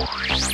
Yeah.